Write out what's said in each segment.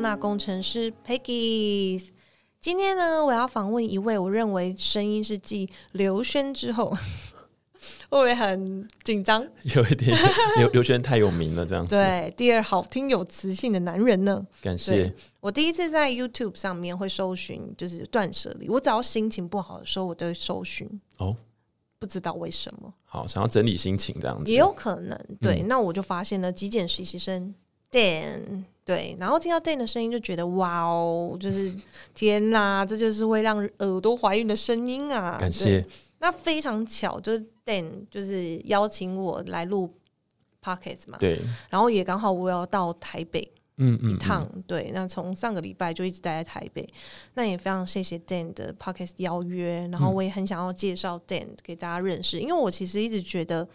收纳工程师 Peggy。今天呢，我要访问一位我认为声音是继刘轩之后，会不会很紧张？有一点，刘 刘轩太有名了，这样子。对，第二好听有磁性的男人呢。感谢。我第一次在 YouTube 上面会搜寻，就是断舍离。我只要心情不好的时候，我都会搜寻。哦，不知道为什么。好，想要整理心情这样子。也有可能。对，那我就发现了极简实习生 Dan。对，然后听到 Dan 的声音就觉得哇哦，就是 天哪，这就是会让耳朵怀孕的声音啊！感谢。那非常巧，就是 Dan 就是邀请我来录 Pockets 嘛，对。然后也刚好我要到台北，嗯嗯，一趟。对，那从上个礼拜就一直待在台北，那也非常谢谢 Dan 的 Pockets 邀约，然后我也很想要介绍 Dan 给大家认识，因为我其实一直觉得。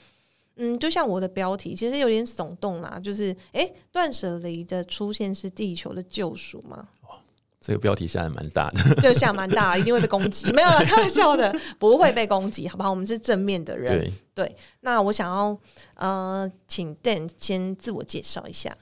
嗯，就像我的标题，其实有点耸动啦，就是哎，断舍离的出现是地球的救赎吗？哇，这个标题下的蛮大的，就下蛮大，一定会被攻击。没有了，开玩笑的，不会被攻击，好不好？我们是正面的人。对对，那我想要呃，请 Dan 先自我介绍一下。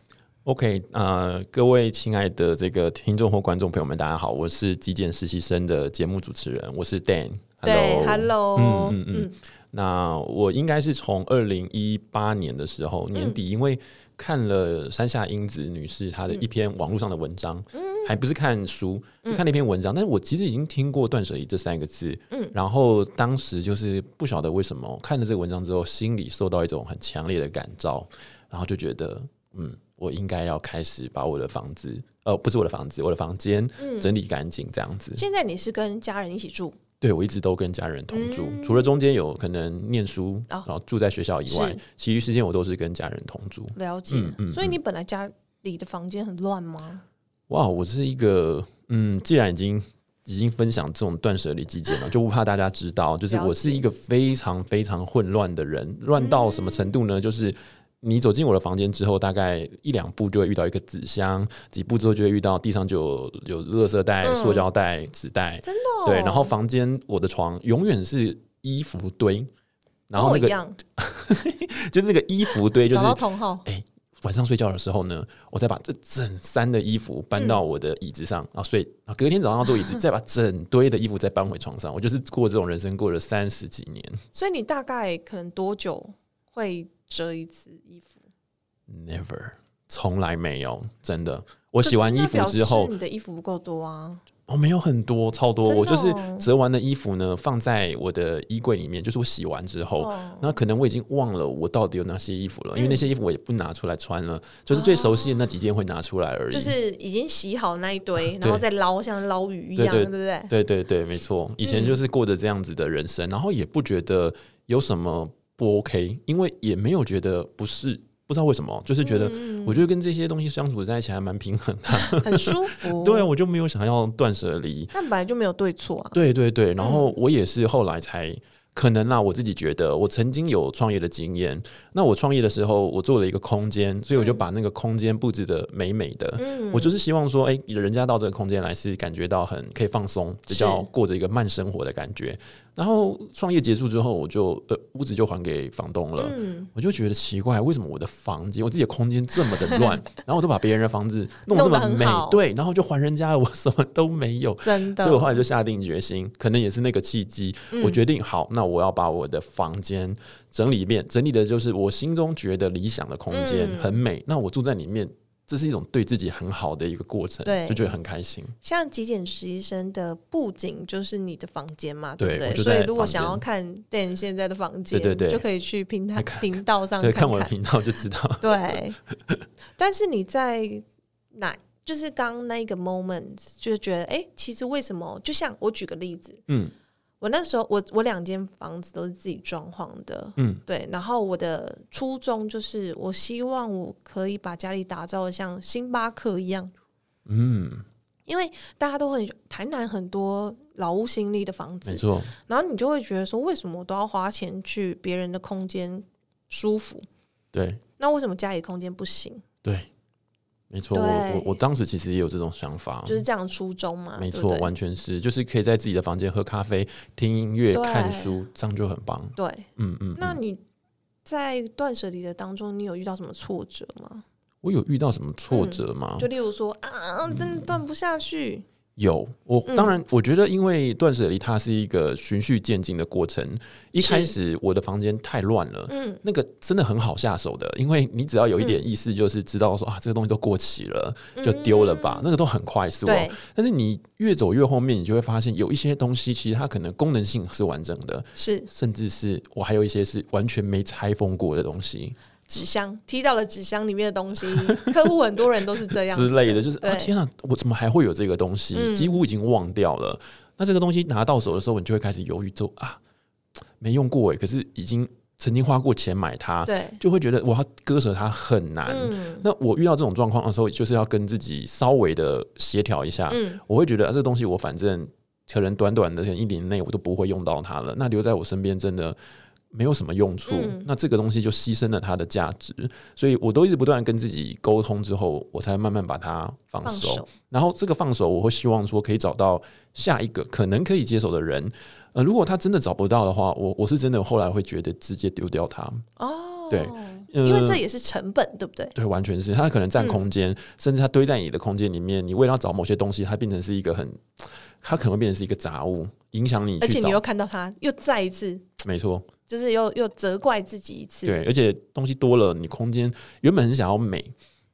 OK，呃，各位亲爱的这个听众或观众朋友们，大家好，我是极简实习生的节目主持人，我是 Dan。对，Hello，嗯嗯嗯。那我应该是从二零一八年的时候年底，因为看了山下英子女士她的一篇网络上的文章，还不是看书，看那篇文章。但是我其实已经听过“断舍离”这三个字，嗯，然后当时就是不晓得为什么看了这个文章之后，心里受到一种很强烈的感召，然后就觉得，嗯，我应该要开始把我的房子，呃，不是我的房子，我的房间整理干净，这样子。现在你是跟家人一起住？对，我一直都跟家人同住，除了中间有可能念书，然后住在学校以外，其余时间我都是跟家人同住。了解，所以你本来家里的房间很乱吗？哇，我是一个，嗯，既然已经已经分享这种断舍离极简了，就不怕大家知道，就是我是一个非常非常混乱的人，乱到什么程度呢？就是。你走进我的房间之后，大概一两步就会遇到一个纸箱，几步之后就会遇到地上就有有垃圾袋、塑胶袋、纸袋，真的对。然后房间我的床永远是衣服堆，然后那个 就是那个衣服堆，就是哎，晚上睡觉的时候呢，我再把这整山的衣服搬到我的椅子上，然后睡，然后隔天早上要坐椅子，再把整堆的衣服再搬回床上。我就是过这种人生过了三十几年。所以你大概可能多久会？折一次衣服，Never，从来没有，真的。我洗完衣服之后，你的衣服不够多啊。哦，没有很多，超多。我就是折完的衣服呢，放在我的衣柜里面。就是我洗完之后，那可能我已经忘了我到底有哪些衣服了，因为那些衣服我也不拿出来穿了，就是最熟悉的那几件会拿出来而已。就是已经洗好那一堆，然后再捞，像捞鱼一样，对不对？对对对，没错。以前就是过着这样子的人生，然后也不觉得有什么。不 OK，因为也没有觉得不是，不知道为什么，就是觉得我觉得跟这些东西相处在一起还蛮平衡的，很舒服。对啊，我就没有想要断舍离。但本来就没有对错啊。对对对，然后我也是后来才。可能啊，我自己觉得，我曾经有创业的经验。那我创业的时候，我做了一个空间，所以我就把那个空间布置的美美的。嗯，我就是希望说，哎，人家到这个空间来是感觉到很可以放松，比较过着一个慢生活的感觉。然后创业结束之后，我就呃屋子就还给房东了。嗯，我就觉得奇怪，为什么我的房间，我自己的空间这么的乱，然后我都把别人的房子弄那么美，对，然后就还人家，我什么都没有。真的，所以我后来就下定决心，可能也是那个契机，我决定好，那我要把我的房间整理一遍，整理的就是我心中觉得理想的空间，很美。那我住在里面。这是一种对自己很好的一个过程，对，就觉得很开心。像极简实习生的布景就是你的房间嘛，对不对？所以如果想要看店现在的房间，对对对，就可以去平台频道上看我的频道就知道。对，但是你在哪？就是刚那个 moment，就是觉得，哎，其实为什么？就像我举个例子，嗯。我那时候，我我两间房子都是自己装潢的，嗯，对。然后我的初衷就是，我希望我可以把家里打造的像星巴克一样，嗯。因为大家都很台南很多老屋新立的房子，没错。然后你就会觉得说，为什么我都要花钱去别人的空间舒服？对。那为什么家里空间不行？对。没错，我我我当时其实也有这种想法，就是这样初衷嘛。没错，完全是，就是可以在自己的房间喝咖啡、听音乐、看书，这样就很棒。对，嗯嗯。那你在断舍离的当中，你有遇到什么挫折吗？我有遇到什么挫折吗？就例如说啊，真的断不下去。有，我当然，我觉得因为断舍离它是一个循序渐进的过程。一开始我的房间太乱了，嗯，那个真的很好下手的，因为你只要有一点意识，就是知道说啊，这个东西都过期了，就丢了吧，那个都很快速。哦。但是你越走越后面，你就会发现有一些东西其实它可能功能性是完整的，是，甚至是我还有一些是完全没拆封过的东西。纸箱踢到了纸箱里面的东西，客户很多人都是这样之类的，就是啊天啊，我怎么还会有这个东西？几乎已经忘掉了。那这个东西拿到手的时候，你就会开始犹豫，就啊没用过哎，可是已经曾经花过钱买它，对，就会觉得我要割舍它很难。那我遇到这种状况的时候，就是要跟自己稍微的协调一下。嗯，我会觉得啊，这个东西我反正可能短短的一年内我都不会用到它了，那留在我身边真的。没有什么用处，那这个东西就牺牲了它的价值，所以我都一直不断跟自己沟通之后，我才慢慢把它放手。然后这个放手，我会希望说可以找到下一个可能可以接手的人。呃，如果他真的找不到的话，我我是真的后来会觉得直接丢掉它。哦，对，因为这也是成本，对不对？对，完全是它可能占空间，甚至它堆在你的空间里面，你为了找某些东西，它变成是一个很，它可能会变成是一个杂物，影响你。而且你又看到它，又再一次，没错。就是又又责怪自己一次，对，而且东西多了，你空间原本很想要美，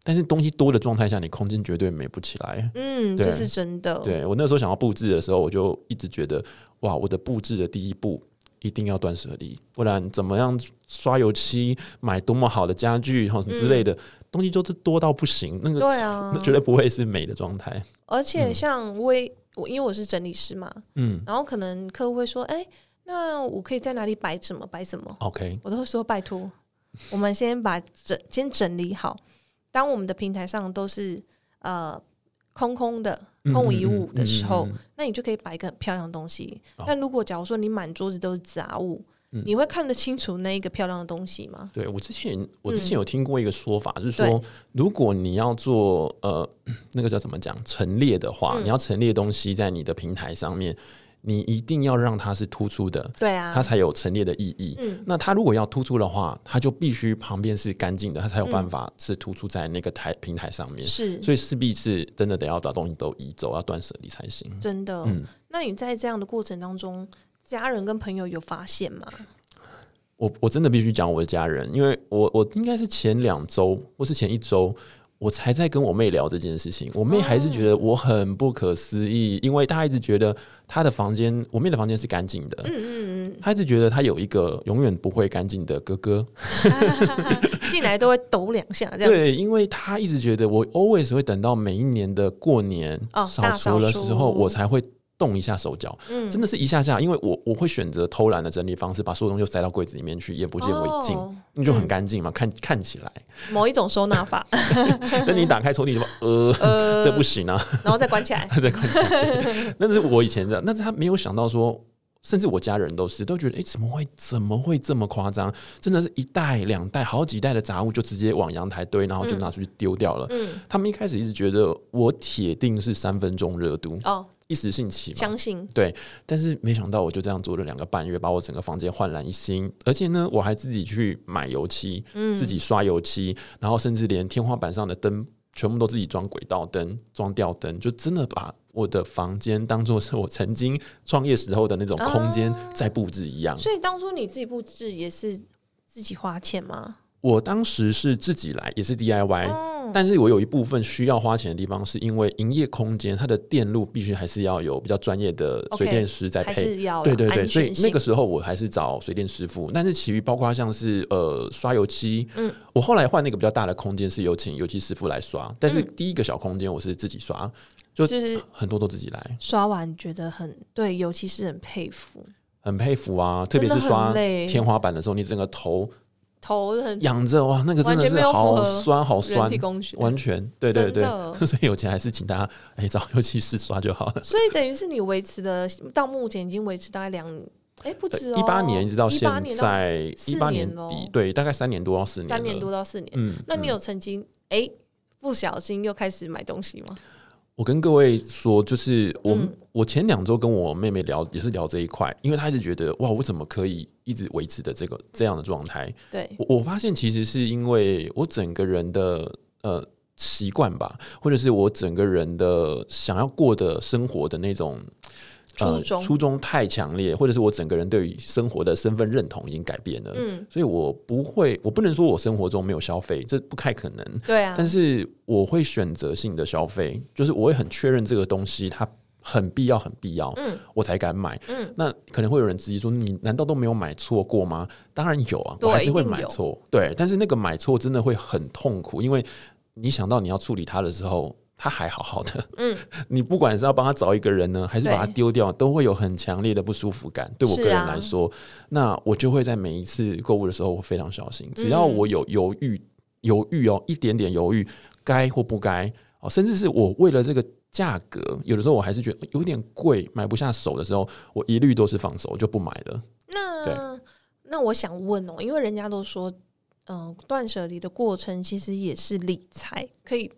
但是东西多的状态下，你空间绝对美不起来。嗯，这是真的。对我那时候想要布置的时候，我就一直觉得，哇，我的布置的第一步一定要断舍离，不然怎么样刷油漆，买多么好的家具，然后之类的东西就是多到不行，那个对啊，那绝对不会是美的状态。而且像我，我因为我是整理师嘛，嗯，然后可能客户会说，哎。那我可以在哪里摆什么摆什么？OK，我都会说拜托，我们先把整先整理好。当我们的平台上都是呃空空的、空无一物的时候，那你就可以摆一个很漂亮的东西。但如果假如说你满桌子都是杂物，你会看得清楚那一个漂亮的东西吗？对我之前我之前有听过一个说法，就是说如果你要做呃那个叫怎么讲陈列的话，你要陈列东西在你的平台上面。你一定要让它是突出的，对啊，它才有陈列的意义。嗯，那它如果要突出的话，它就必须旁边是干净的，它才有办法是突出在那个台平台上面。是，所以势必是真的得要把东西都移走，要断舍离才行。真的，嗯，那你在这样的过程当中，家人跟朋友有发现吗？我我真的必须讲我的家人，因为我我应该是前两周或是前一周。我才在跟我妹聊这件事情，我妹还是觉得我很不可思议，因为她一直觉得她的房间，我妹的房间是干净的，嗯嗯嗯，她一直觉得她有一个永远不会干净的哥哥，进来都会抖两下，这样对，因为她一直觉得我 always 会等到每一年的过年扫除的时候，我才会。动一下手脚，嗯，真的是一下下，因为我我会选择偷懒的整理方式，把所有东西塞到柜子里面去，眼不见为净，那就很干净嘛，看看起来某一种收纳法。等你打开抽屉，就呃，这不行啊，然后再关起来，再关起来。那是我以前的，但是他没有想到说，甚至我家人都是都觉得，哎，怎么会怎么会这么夸张？真的是一袋两袋好几袋的杂物就直接往阳台堆，然后就拿出去丢掉了。嗯，他们一开始一直觉得我铁定是三分钟热度哦。一时兴起，相信对，但是没想到我就这样做了两个半月，把我整个房间焕然一新，而且呢，我还自己去买油漆，嗯，自己刷油漆，然后甚至连天花板上的灯全部都自己装轨道灯、装吊灯，就真的把我的房间当做是我曾经创业时候的那种空间在布置一样。所以当初你自己布置也是自己花钱吗？我当时是自己来，也是 DIY。但是我有一部分需要花钱的地方，是因为营业空间它的电路必须还是要有比较专业的水电师在配，对对对，所以那个时候我还是找水电师傅。但是其余包括像是呃刷油漆，嗯，我后来换那个比较大的空间是有请油漆师傅来刷，但是第一个小空间我是自己刷，就是很多都自己来。刷完，觉得很对，尤其是很佩服，很佩服啊，特别是刷天花板的时候，你整个头。头很仰着哇，那个真的是好酸好酸，完全对对对，所以有钱还是请大家哎找油漆师刷就好了。所以等于是你维持的到目前已经维持大概两哎不止一八年一直到现在一八年底，对，大概三年多到四年，三年多到四年。嗯，那你有曾经哎不小心又开始买东西吗？我跟各位说，就是我我前两周跟我妹妹聊，也是聊这一块，因为她一直觉得哇，我怎么可以一直维持的这个这样的状态？对，我我发现其实是因为我整个人的呃习惯吧，或者是我整个人的想要过的生活的那种。初衷。初衷太强烈，或者是我整个人对于生活的身份认同已经改变了，嗯，所以我不会，我不能说我生活中没有消费，这不太可能，对啊，但是我会选择性的消费，就是我会很确认这个东西它很必要，很必要，嗯，我才敢买，嗯，那可能会有人质疑说，你难道都没有买错过吗？当然有啊，我还是会买错，对，但是那个买错真的会很痛苦，因为你想到你要处理它的时候。他还好好的，嗯，你不管是要帮他找一个人呢，还是把他丢掉，都会有很强烈的不舒服感。对我个人来说，那我就会在每一次购物的时候，我非常小心。只要我有犹豫，犹豫哦，一点点犹豫，该或不该哦，甚至是我为了这个价格，有的时候我还是觉得有点贵，买不下手的时候，我一律都是放手，就不买了。那那我想问哦，因为人家都说，嗯，断舍离的过程其实也是理财，可以。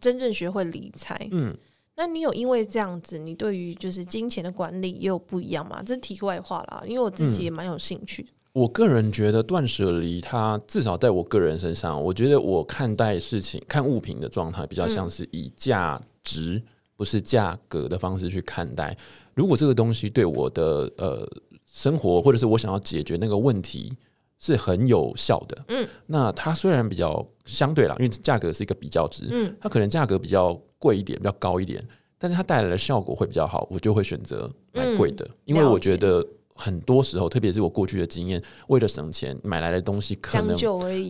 真正学会理财，嗯，那你有因为这样子，你对于就是金钱的管理也有不一样吗？这是题外话啦，因为我自己也蛮有兴趣。我个人觉得断舍离，它至少在我个人身上，我觉得我看待事情、看物品的状态，比较像是以价值，不是价格的方式去看待。如果这个东西对我的呃生活，或者是我想要解决那个问题。是很有效的，嗯，那它虽然比较相对啦，因为价格是一个比较值，嗯，它可能价格比较贵一点，比较高一点，但是它带来的效果会比较好，我就会选择买贵的，因为我觉得很多时候，特别是我过去的经验，为了省钱买来的东西可能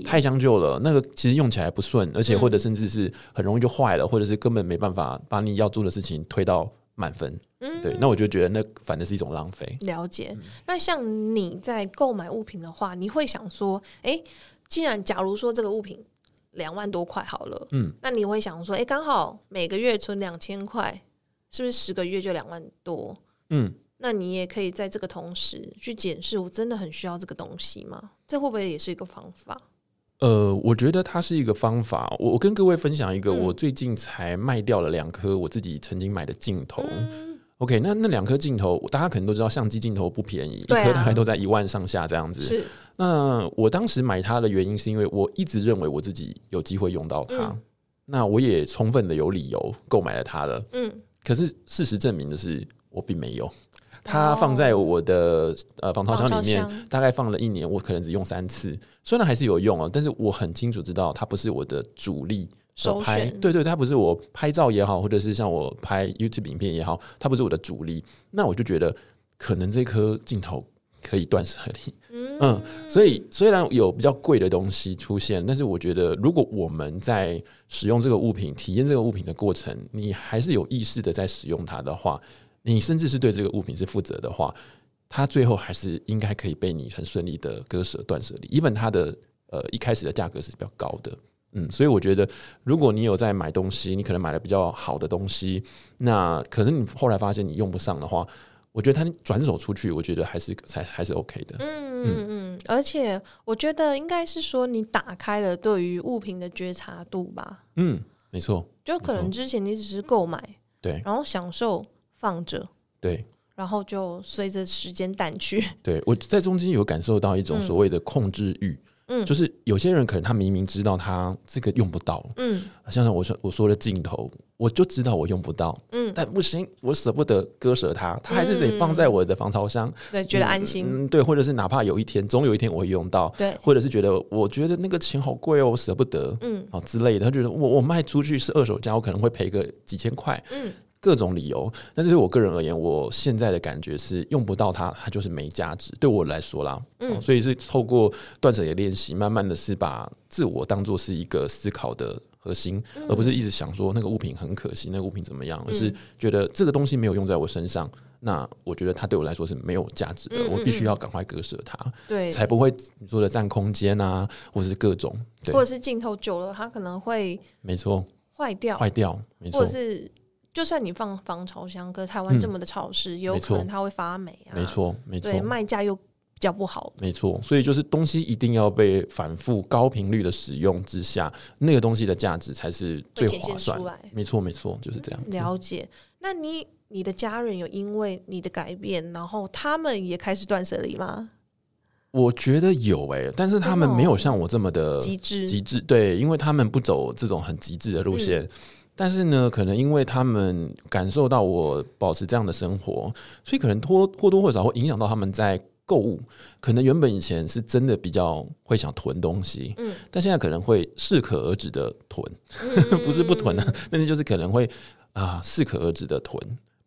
太将就了，那个其实用起来不顺，而且或者甚至是很容易就坏了，或者是根本没办法把你要做的事情推到满分。嗯，对，那我就觉得那反正是一种浪费。了解。那像你在购买物品的话，你会想说，哎，既然假如说这个物品两万多块好了，嗯，那你会想说，哎，刚好每个月存两千块，是不是十个月就两万多？嗯，那你也可以在这个同时去检视，我真的很需要这个东西吗？这会不会也是一个方法？呃，我觉得它是一个方法。我我跟各位分享一个，我最近才卖掉了两颗我自己曾经买的镜头。OK，那那两颗镜头，大家可能都知道，相机镜头不便宜，一颗大概都在一万上下这样子。是。那我当时买它的原因，是因为我一直认为我自己有机会用到它，那我也充分的有理由购买了它了。嗯。可是事实证明的是，我并没有。它放在我的呃防潮箱里面，大概放了一年，我可能只用三次。虽然还是有用啊，但是我很清楚知道，它不是我的主力。手拍对对，它不是我拍照也好，或者是像我拍 YouTube 影片也好，它不是我的主力。那我就觉得可能这颗镜头可以断舍离。嗯，所以虽然有比较贵的东西出现，但是我觉得如果我们在使用这个物品、体验这个物品的过程，你还是有意识的在使用它的话，你甚至是对这个物品是负责的话，它最后还是应该可以被你很顺利的割舍断舍离。因为它的呃一开始的价格是比较高的。嗯，所以我觉得，如果你有在买东西，你可能买了比较好的东西，那可能你后来发现你用不上的话，我觉得他转手出去，我觉得还是才还是 OK 的。嗯嗯嗯，而且我觉得应该是说你打开了对于物品的觉察度吧。嗯，没错，就可能之前你只是购买，对，然后享受放着，对，然后就随着时间淡去。对我在中间有感受到一种所谓的控制欲。嗯，就是有些人可能他明明知道他这个用不到，嗯，像我说我说的镜头，我就知道我用不到，嗯，但不行，我舍不得割舍它，它还是得放在我的防潮箱，对，觉得安心，嗯，对，或者是哪怕有一天，总有一天我会用到，对，或者是觉得我觉得那个钱好贵哦，我舍不得，嗯，啊之类的，他觉得我我卖出去是二手价，我可能会赔个几千块，嗯。各种理由，但是对我个人而言，我现在的感觉是用不到它，它就是没价值。对我来说啦，嗯，所以是透过断舍离练习，慢慢的是把自我当做是一个思考的核心，而不是一直想说那个物品很可惜，那个物品怎么样，而是觉得这个东西没有用在我身上，那我觉得它对我来说是没有价值的，我必须要赶快割舍它，对，才不会你说的占空间啊，或者是各种，或者是镜头久了，它可能会没错。坏掉，坏掉，没错，或者是。就算你放防潮箱，可台湾这么的潮湿，有可能它会发霉啊。没错，没错，对卖价又比较不好。没错，所以就是东西一定要被反复高频率的使用之下，那个东西的价值才是最划算。没错，没错，就是这样。了解。那你你的家人有因为你的改变，然后他们也开始断舍离吗？我觉得有诶，但是他们没有像我这么的极致极致，对，因为他们不走这种很极致的路线。但是呢，可能因为他们感受到我保持这样的生活，所以可能多或多或少会影响到他们在购物。可能原本以前是真的比较会想囤东西，嗯，但现在可能会适可而止的囤，不是不囤啊，但是就是可能会啊适可而止的囤，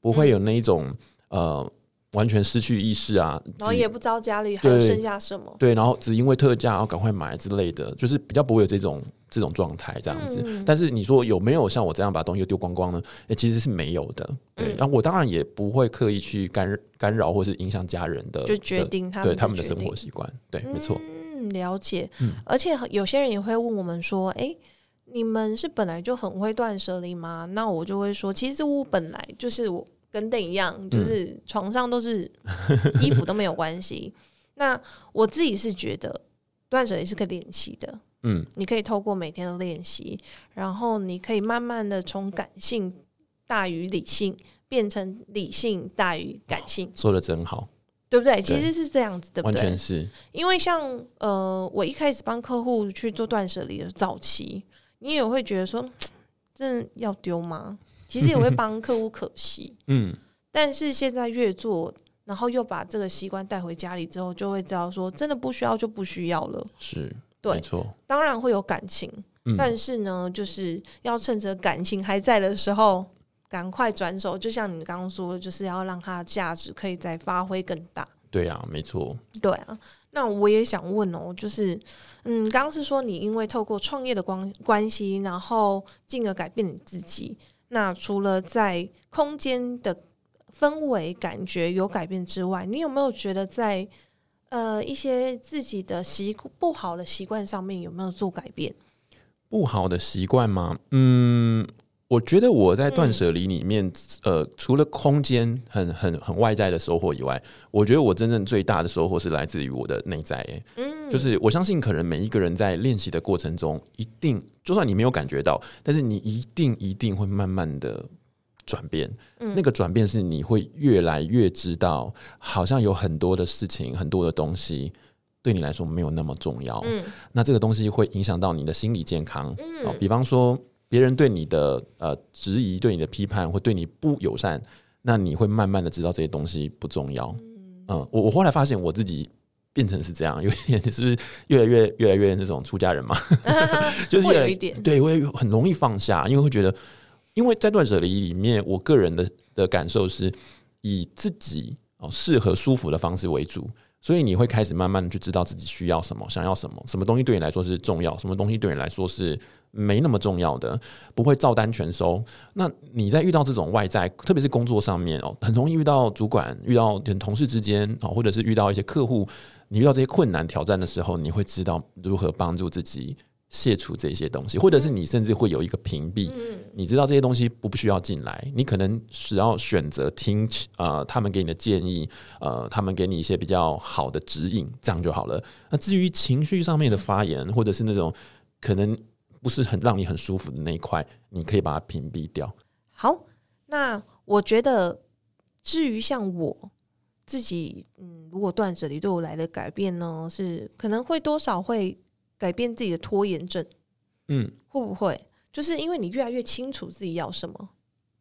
不会有那一种呃。完全失去意识啊，然后也不知道家里还剩下什么。对，然后只因为特价，然后赶快买之类的，就是比较不会有这种这种状态这样子。但是你说有没有像我这样把东西丢光光呢？诶，其实是没有的。对，然后我当然也不会刻意去干干扰或是影响家人的，就决定他对他们的生活习惯。对，没错。嗯，了解。嗯，而且有些人也会问我们说：“哎，你们是本来就很会断舍离吗？”那我就会说：“其实我本来就是我。”跟邓一样，就是床上都是 衣服都没有关系。那我自己是觉得断舍离是可以练习的，嗯，你可以透过每天的练习，然后你可以慢慢的从感性大于理性变成理性大于感性。说的真好，对不对？其实是这样子的，完全是。因为像呃，我一开始帮客户去做断舍离的早期，你也会觉得说，真的要丢吗？其实也会帮客户可惜，嗯，但是现在越做，然后又把这个习惯带回家里之后，就会知道说，真的不需要就不需要了。是，对，没错。当然会有感情，但是呢，就是要趁着感情还在的时候，赶快转手。就像你刚刚说，就是要让它价值可以再发挥更大。对啊，没错。对啊，那我也想问哦，就是，嗯，刚刚是说你因为透过创业的关关系，然后进而改变你自己。那除了在空间的氛围感觉有改变之外，你有没有觉得在呃一些自己的习不好的习惯上面有没有做改变？不好的习惯吗？嗯。我觉得我在断舍离里面，呃，除了空间很很很外在的收获以外，我觉得我真正最大的收获是来自于我的内在。嗯，就是我相信，可能每一个人在练习的过程中，一定就算你没有感觉到，但是你一定一定会慢慢的转变。嗯，那个转变是你会越来越知道，好像有很多的事情，很多的东西对你来说没有那么重要。嗯，那这个东西会影响到你的心理健康。嗯，比方说。别人对你的呃质疑、对你的批判，或对你不友善，那你会慢慢的知道这些东西不重要。嗯，我我后来发现我自己变成是这样，有点 是不是越来越越来越那种出家人嘛？就是会有一点，对，我也很容易放下，因为会觉得，因为在断舍离里面，我个人的的感受是以自己哦适合舒服的方式为主。所以你会开始慢慢的去知道自己需要什么，想要什么，什么东西对你来说是重要，什么东西对你来说是没那么重要的，不会照单全收。那你在遇到这种外在，特别是工作上面哦，很容易遇到主管、遇到同事之间哦，或者是遇到一些客户，你遇到这些困难挑战的时候，你会知道如何帮助自己。卸除这些东西，或者是你甚至会有一个屏蔽，嗯你知道这些东西不不需要进来，你可能只要选择听呃他们给你的建议，呃他们给你一些比较好的指引，这样就好了。那至于情绪上面的发言，或者是那种可能不是很让你很舒服的那一块，你可以把它屏蔽掉。好，那我觉得至于像我自己，嗯，如果断舍离对我来的改变呢，是可能会多少会。改变自己的拖延症，嗯，会不会就是因为你越来越清楚自己要什么？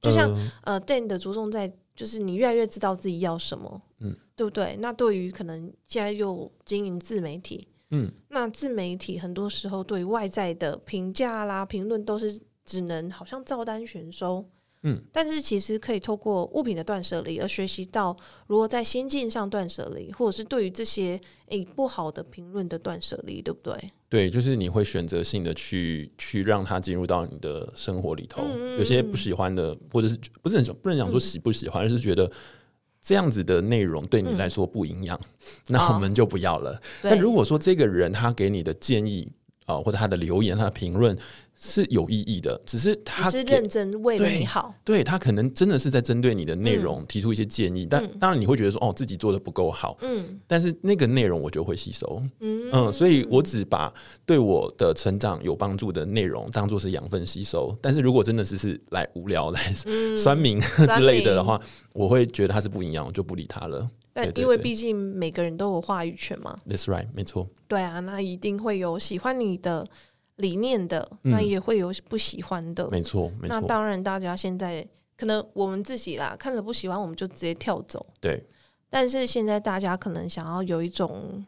就像呃，Dan 的着重在，就是你越来越知道自己要什么，嗯，对不对？那对于可能现在又经营自媒体，嗯，那自媒体很多时候对外在的评价啦、评论都是只能好像照单全收。嗯，但是其实可以透过物品的断舍离而学习到如何在心境上断舍离，或者是对于这些诶不好的评论的断舍离，对不对？对，就是你会选择性的去去让它进入到你的生活里头。有些不喜欢的，或者是不是很不能讲说喜不喜欢，而是觉得这样子的内容对你来说不营养，那我们就不要了。那如果说这个人他给你的建议啊，或者他的留言、他的评论。是有意义的，只是他是认真为了你好，对他可能真的是在针对你的内容提出一些建议，但当然你会觉得说哦自己做的不够好，嗯，但是那个内容我就会吸收，嗯，所以我只把对我的成长有帮助的内容当做是养分吸收，但是如果真的是是来无聊来酸民之类的的话，我会觉得他是不一样，我就不理他了。但因为毕竟每个人都有话语权嘛。That's right，没错。对啊，那一定会有喜欢你的理念的，那也会有不喜欢的。没错，没错。那当然，大家现在可能我们自己啦，看了不喜欢，我们就直接跳走。对。但是现在大家可能想要有一种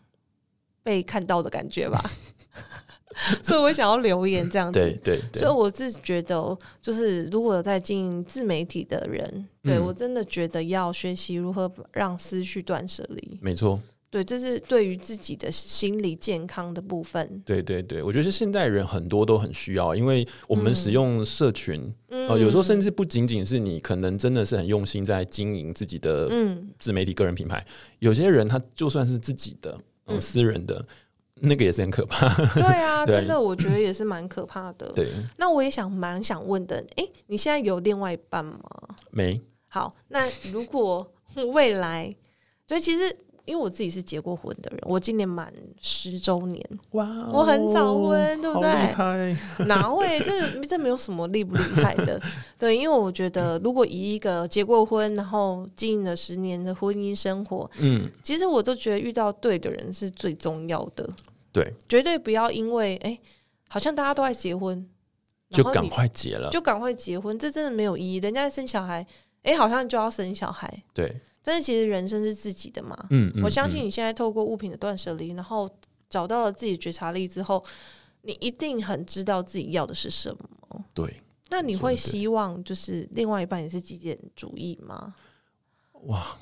被看到的感觉吧。所以我想要留言这样子，对对。所以我是觉得，就是如果在经营自媒体的人，对我真的觉得要学习如何让思绪断舍离。没错，对，这是对于自己的心理健康的部分。对对对，我觉得是现代人很多都很需要，因为我们使用社群，呃，有时候甚至不仅仅是你可能真的是很用心在经营自己的自媒体个人品牌，有些人他就算是自己的嗯私人的。那个也是很可怕，对啊，真的，我觉得也是蛮可怕的。对，那我也想蛮想问的，哎，你现在有另外一半吗？没。好，那如果 未来，所以其实因为我自己是结过婚的人，我今年满十周年，哇，我很早婚，对不对？哪位？这这没有什么厉不厉害的，对，因为我觉得如果以一个结过婚，然后经营了十年的婚姻生活，嗯，其实我都觉得遇到对的人是最重要的。对，绝对不要因为哎，好像大家都在结婚，就赶快结了，就赶快结婚，这真的没有意义。人家生小孩，哎，好像就要生小孩。对，但是其实人生是自己的嘛。嗯嗯。我相信你现在透过物品的断舍离，然后找到了自己觉察力之后，你一定很知道自己要的是什么。对。那你会希望就是另外一半也是极简主义吗？哇，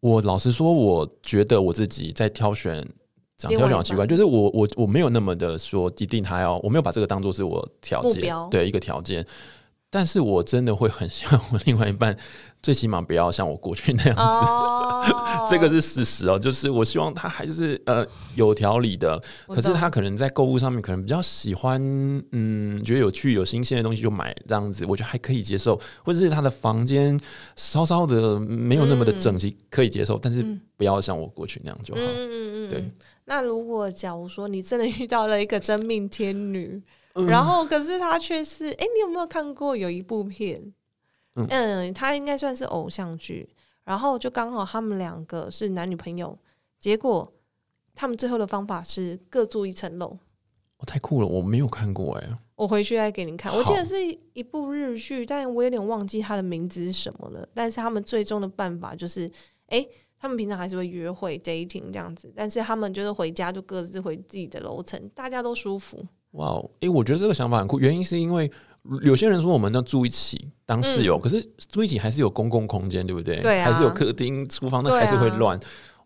我老实说，我觉得我自己在挑选。挑选好奇怪，就是我我我没有那么的说一定他要，我没有把这个当做是我条件，对一个条件。但是我真的会很希望我另外一半，最起码不要像我过去那样子，这个是事实哦。就是我希望他还是呃有条理的，可是他可能在购物上面可能比较喜欢，嗯，觉得有趣、有新鲜的东西就买这样子，我觉得还可以接受。或者是他的房间稍稍的没有那么的整齐，可以接受，但是不要像我过去那样就好。嗯嗯嗯，对。那如果假如说你真的遇到了一个真命天女？然后，可是他却是哎，你有没有看过有一部片？嗯，他应该算是偶像剧。然后就刚好他们两个是男女朋友，结果他们最后的方法是各住一层楼。哦，太酷了！我没有看过哎，我回去再给你看。我记得是一部日剧，但我有点忘记它的名字是什么了。但是他们最终的办法就是，哎，他们平常还是会约会 dating 这样子，但是他们就是回家就各自回自己的楼层，大家都舒服。哇哦！哎，我觉得这个想法很酷。原因是因为有些人说我们要住一起当室友，可是住一起还是有公共空间，对不对？对啊，还是有客厅、厨房，那还是会乱。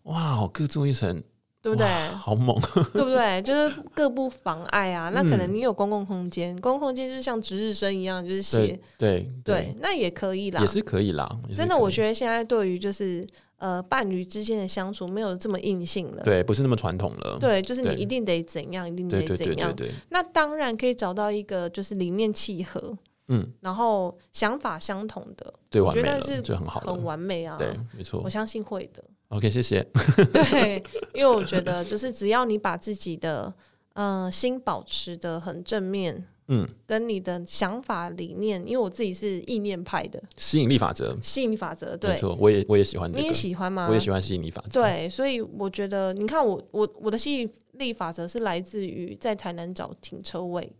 哇，各住一层，对不对？好猛，对不对？就是各不妨碍啊。那可能你有公共空间，公共空间就是像值日生一样，就是写对对，那也可以啦，也是可以啦。真的，我觉得现在对于就是。呃，伴侣之间的相处没有这么硬性了，对，不是那么传统了。对，就是你一定得怎样，一定得怎样。那当然可以找到一个就是理念契合，嗯，然后想法相同的，我觉得是就很好，很完美啊。对，没错，我相信会的。OK，谢谢。对，因为我觉得就是只要你把自己的呃心保持的很正面。嗯，跟你的想法理念，因为我自己是意念派的，吸引力法则，吸引力法则，对，没错，我也我也喜欢，你也喜欢吗？我也喜欢吸引力法则，对，所以我觉得，你看我我我的吸引力法则是来自于在台南找停车位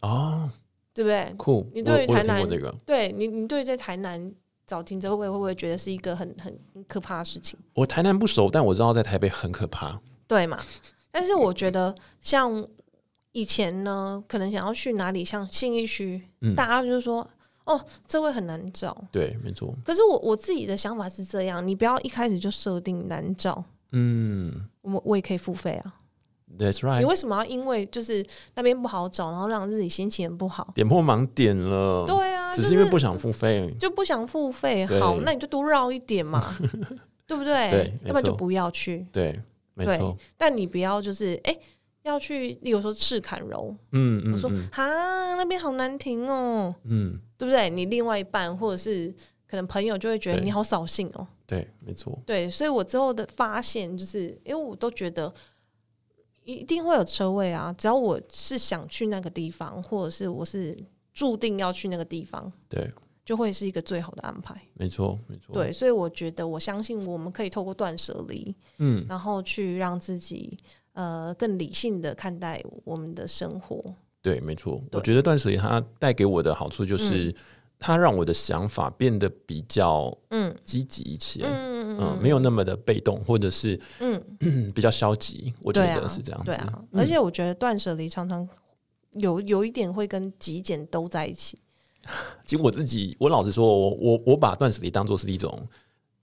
哦，对不对？酷，你对于台南这个，对你你对在台南找停车位会不会觉得是一个很很可怕的事情？我台南不熟，但我知道在台北很可怕，对嘛？但是我觉得像。以前呢，可能想要去哪里，像信义区，大家就是说，哦，这会很难找。对，没错。可是我我自己的想法是这样，你不要一开始就设定难找。嗯，我我也可以付费啊。That's right。你为什么要因为就是那边不好找，然后让自己心情不好？点破盲点了。对啊，只是因为不想付费，就不想付费。好，那你就多绕一点嘛，对不对？对，要不然就不要去。对，没错。但你不要就是哎。要去，例如说赤坎柔，嗯嗯，我说啊那边好难停哦，嗯，对不对？你另外一半或者是可能朋友就会觉得你好扫兴哦，对，没错，对，所以我之后的发现就是，因为我都觉得一定会有车位啊，只要我是想去那个地方，或者是我是注定要去那个地方，对。就会是一个最好的安排。没错，没错。对，所以我觉得，我相信我们可以透过断舍离，嗯，然后去让自己呃更理性的看待我们的生活。对，没错。我觉得断舍离它带给我的好处就是，它让我的想法变得比较嗯积极一些，嗯嗯，没有那么的被动，或者是嗯 比较消极。我觉得是这样子。对啊，而且我觉得断舍离常常有有一点会跟极简都在一起。其实我自己，我老实说，我我我把断舍离当做是一种。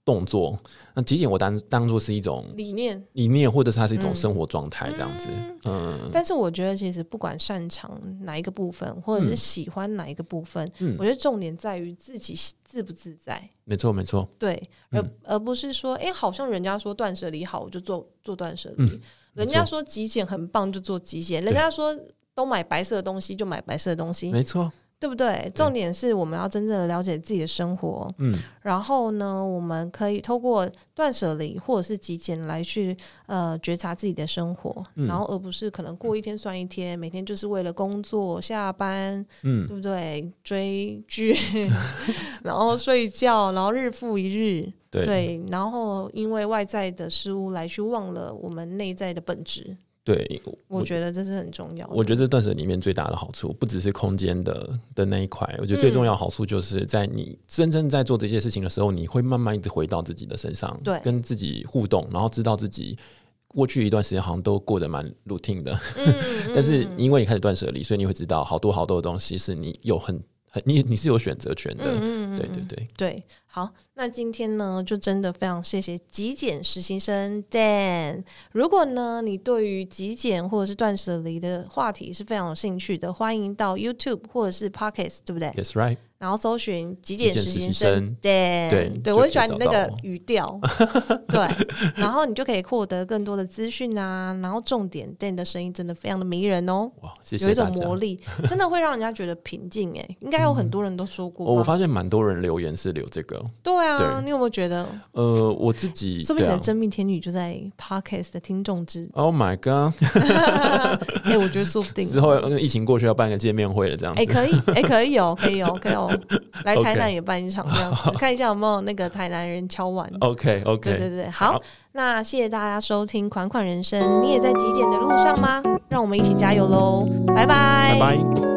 动作，那极简我当当做是一种理念，理念，或者是它是一种生活状态这样子。嗯，但是我觉得其实不管擅长哪一个部分，或者是喜欢哪一个部分，嗯，我觉得重点在于自己自不自在。没错，没错。对，而而不是说，哎，好像人家说断舍离好，我就做做断舍离；人家说极简很棒，就做极简；人家说都买白色的东西，就买白色的东西。没错。对不对？重点是我们要真正的了解自己的生活，嗯，然后呢，我们可以透过断舍离或者是极简来去呃觉察自己的生活，然后而不是可能过一天算一天，每天就是为了工作、下班，嗯，对不对？追剧，然后睡觉，然后日复一日，对，然后因为外在的事物来去忘了我们内在的本质。对，我觉得这是很重要。我觉得这断舍里面最大的好处，不只是空间的的那一块。我觉得最重要好处就是在你真正在做这些事情的时候，你会慢慢一直回到自己的身上，对，跟自己互动，然后知道自己过去一段时间好像都过得蛮 routine 的。嗯，但是因为你开始断舍离，所以你会知道好多好多的东西是你有很很你你是有选择权的。嗯对对对对。好，那今天呢，就真的非常谢谢极简实习生 Dan。如果呢，你对于极简或者是断舍离的话题是非常有兴趣的，欢迎到 YouTube 或者是 Pockets，对不对？Yes, right。然后搜寻极简实习生对对，我喜欢你那个语调，对。然后你就可以获得更多的资讯啊。然后重点，Dan 的声音真的非常的迷人哦，哇，谢谢有一种魔力，真的会让人家觉得平静。哎，应该有很多人都说过，我发现蛮多人留言是留这个。对啊，你有没有觉得？呃，我自己，说不定你的真命天女就在 Podcast 的听众之。Oh my god！哎，我觉得说不定之后疫情过去要办个见面会了，这样。哎，可以，哎，可以哦，可以哦，可以哦，来台南也办一场这样子，看一下有没有那个台南人敲完。OK，OK，对对对，好，那谢谢大家收听《款款人生》，你也在极简的路上吗？让我们一起加油喽！拜拜，拜拜。